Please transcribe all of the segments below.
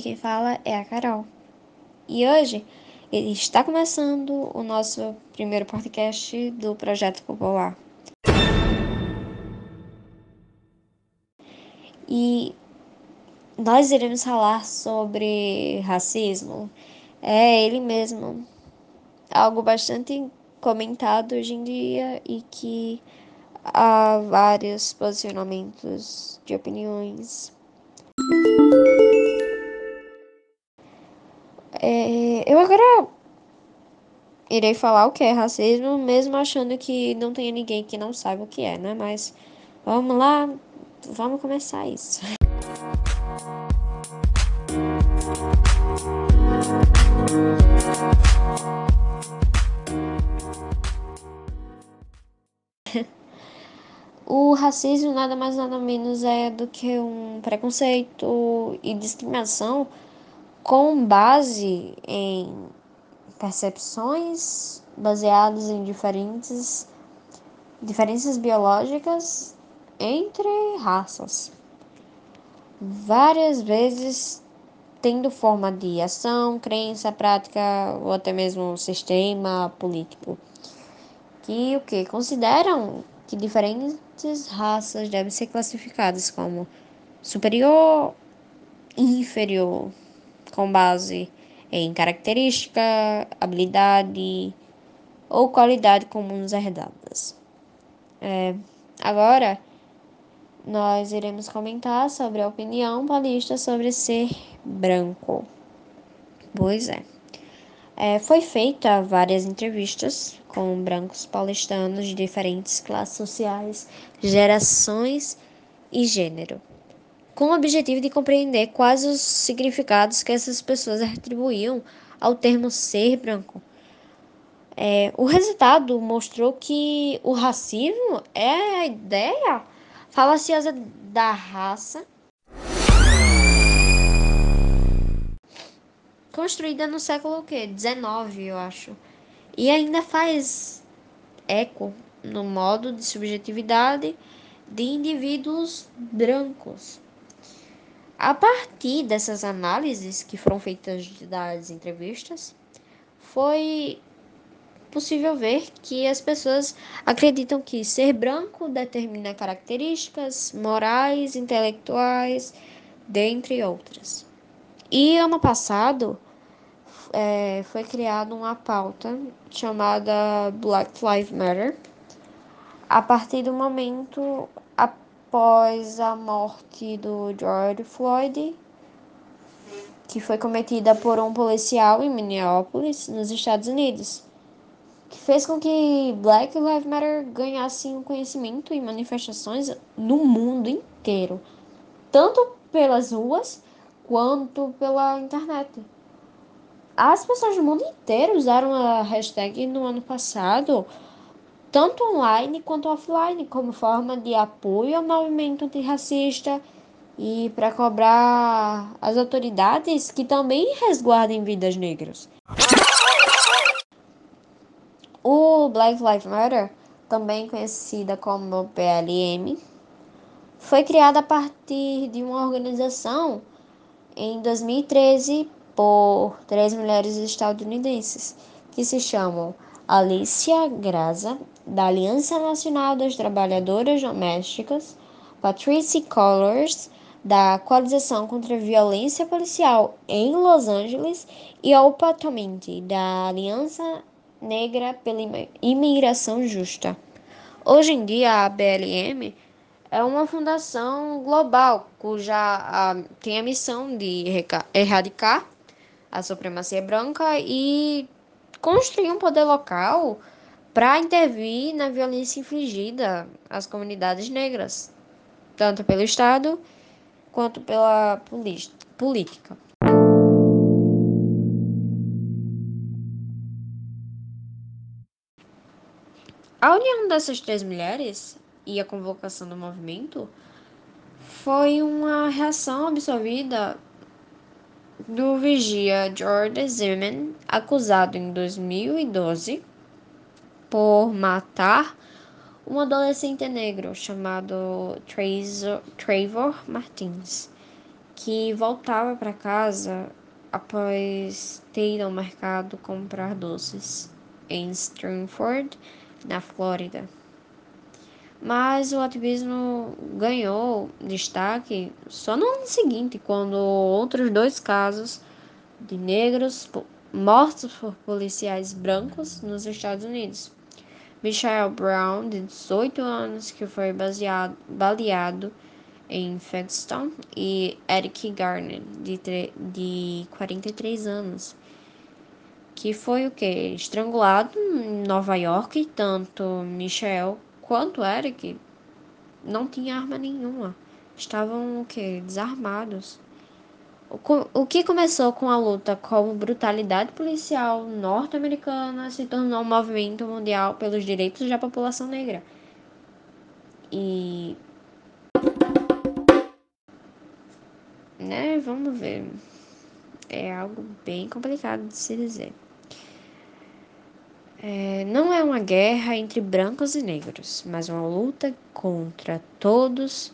Quem fala é a Carol. E hoje está começando o nosso primeiro podcast do Projeto Popular. E nós iremos falar sobre racismo. É ele mesmo. Algo bastante comentado hoje em dia e que há vários posicionamentos de opiniões. Eu agora irei falar o que é racismo, mesmo achando que não tenha ninguém que não saiba o que é, né? Mas vamos lá, vamos começar isso. O racismo nada mais nada menos é do que um preconceito e discriminação com base em percepções baseadas em diferentes diferenças biológicas entre raças. Várias vezes tendo forma de ação, crença, prática ou até mesmo sistema político. Que o que consideram que diferentes raças devem ser classificadas como superior e inferior com base em característica, habilidade ou qualidade comuns herdadas. É, agora, nós iremos comentar sobre a opinião paulista sobre ser branco. Pois é. é. Foi feita várias entrevistas com brancos paulistanos de diferentes classes sociais, gerações e gênero com o objetivo de compreender quais os significados que essas pessoas atribuíam ao termo ser branco. É, o resultado mostrou que o racismo é a ideia falaciosa da raça construída no século que 19, eu acho, e ainda faz eco no modo de subjetividade de indivíduos brancos. A partir dessas análises que foram feitas das entrevistas, foi possível ver que as pessoas acreditam que ser branco determina características morais, intelectuais, dentre outras. E ano passado é, foi criada uma pauta chamada Black Lives Matter, a partir do momento após a morte do George Floyd, que foi cometida por um policial em Minneapolis, nos Estados Unidos, que fez com que Black Lives Matter ganhasse um conhecimento e manifestações no mundo inteiro, tanto pelas ruas quanto pela internet. As pessoas do mundo inteiro usaram a hashtag no ano passado tanto online quanto offline, como forma de apoio ao movimento antirracista e para cobrar as autoridades que também resguardem vidas negras. O Black Lives Matter, também conhecida como PLM, foi criada a partir de uma organização em 2013 por três mulheres estadunidenses que se chamam Alicia Graza, da Aliança Nacional das Trabalhadoras Domésticas, Patricia Collors, da Coalização contra a Violência Policial em Los Angeles, e Opa Tomenti, da Aliança Negra pela Imigração Justa. Hoje em dia, a BLM é uma fundação global cuja a, tem a missão de erradicar a supremacia branca e construir um poder local para intervir na violência infligida às comunidades negras, tanto pelo Estado quanto pela política. A união dessas três mulheres e a convocação do movimento foi uma reação absorvida do vigia George Zimmerman, acusado em 2012 por matar um adolescente negro chamado Trevor Martins, que voltava para casa após ter ido ao mercado comprar doces em Stratford, na Flórida. Mas o ativismo ganhou destaque só no ano seguinte, quando outros dois casos de negros mortos por policiais brancos nos Estados Unidos. Michael Brown, de 18 anos, que foi baseado, baleado em Folkestone, e Eric Garner, de, de 43 anos, que foi o que? Estrangulado em Nova York, tanto Michel quanto Eric não tinha arma nenhuma. Estavam o que? Desarmados. O que começou com a luta como brutalidade policial norte-americana se tornou um movimento mundial pelos direitos da população negra. E. Né, vamos ver. É algo bem complicado de se dizer. É, não é uma guerra entre brancos e negros, mas uma luta contra todos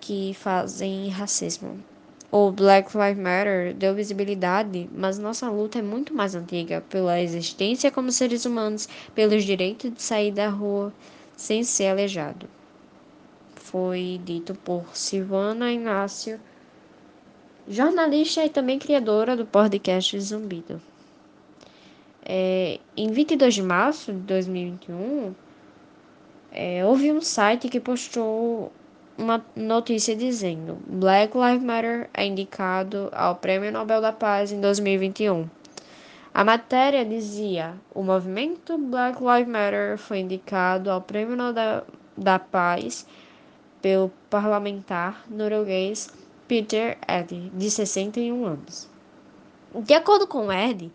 que fazem racismo. O Black Lives Matter deu visibilidade, mas nossa luta é muito mais antiga pela existência como seres humanos, pelos direitos de sair da rua sem ser aleijado. Foi dito por Silvana Inácio, jornalista e também criadora do podcast Zumbido. É, em 22 de março de 2021, é, houve um site que postou uma notícia dizendo: Black Lives Matter é indicado ao Prêmio Nobel da Paz em 2021. A matéria dizia: o movimento Black Lives Matter foi indicado ao Prêmio Nobel da Paz pelo parlamentar norueguês Peter Eddy, de 61 anos. De acordo com Eddy,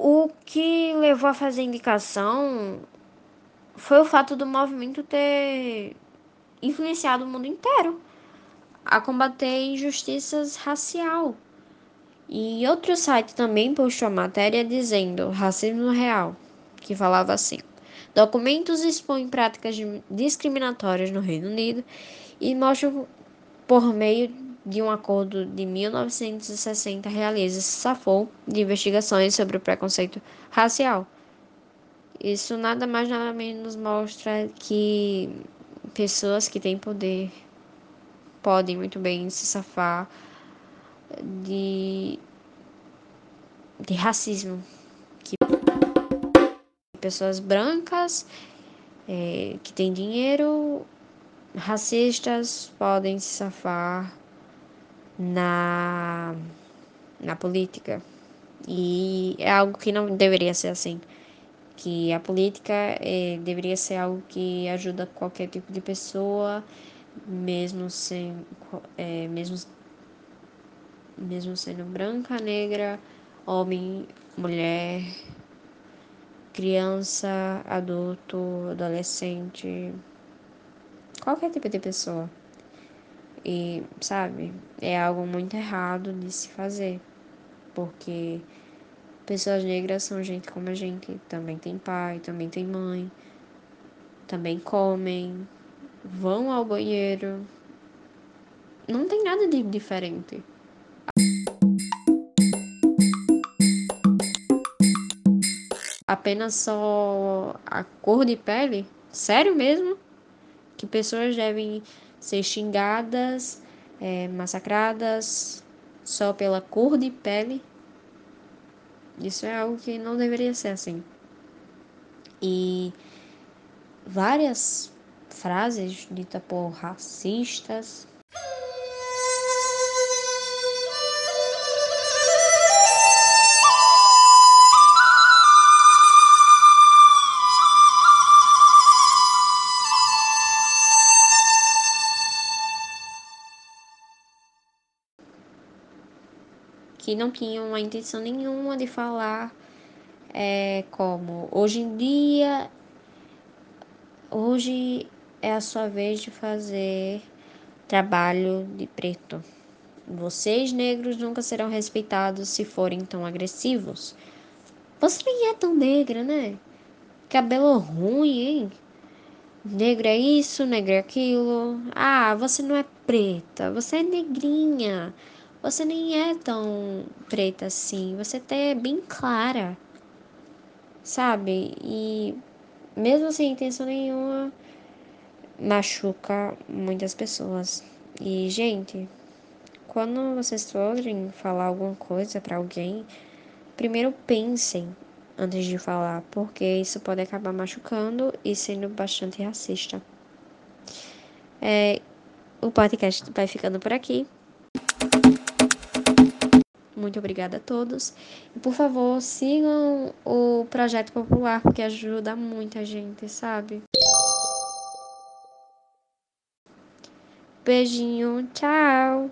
o que levou a fazer a indicação foi o fato do movimento ter influenciado o mundo inteiro a combater injustiças racial. E outro site também postou a matéria dizendo racismo real, que falava assim: documentos expõem práticas discriminatórias no Reino Unido e mostram por meio de um acordo de 1960 realiza safou de investigações sobre o preconceito racial. Isso nada mais nada menos mostra que pessoas que têm poder podem muito bem se safar de, de racismo. Que pessoas brancas é, que têm dinheiro, racistas, podem se safar na, na política. E é algo que não deveria ser assim que a política é, deveria ser algo que ajuda qualquer tipo de pessoa, mesmo sem, é, mesmo, mesmo sendo branca, negra, homem, mulher, criança, adulto, adolescente, qualquer tipo de pessoa. E, sabe, é algo muito errado de se fazer, porque Pessoas negras são gente como a gente, também tem pai, também tem mãe, também comem, vão ao banheiro. Não tem nada de diferente. Apenas só a cor de pele? Sério mesmo? Que pessoas devem ser xingadas, é, massacradas só pela cor de pele? Isso é algo que não deveria ser assim. E várias frases ditas por racistas que não tinham a intenção nenhuma de falar é, como hoje em dia, hoje é a sua vez de fazer trabalho de preto. Vocês negros nunca serão respeitados se forem tão agressivos. Você nem é tão negra, né? Cabelo ruim, hein? negro é isso, negro é aquilo. Ah, você não é preta, você é negrinha. Você nem é tão preta assim, você até é bem clara. Sabe? E mesmo sem intenção nenhuma, machuca muitas pessoas. E, gente, quando vocês forem falar alguma coisa para alguém, primeiro pensem antes de falar, porque isso pode acabar machucando e sendo bastante racista. É, o podcast vai ficando por aqui. Muito obrigada a todos. E por favor, sigam o Projeto Popular, porque ajuda muita gente, sabe? Beijinho, tchau!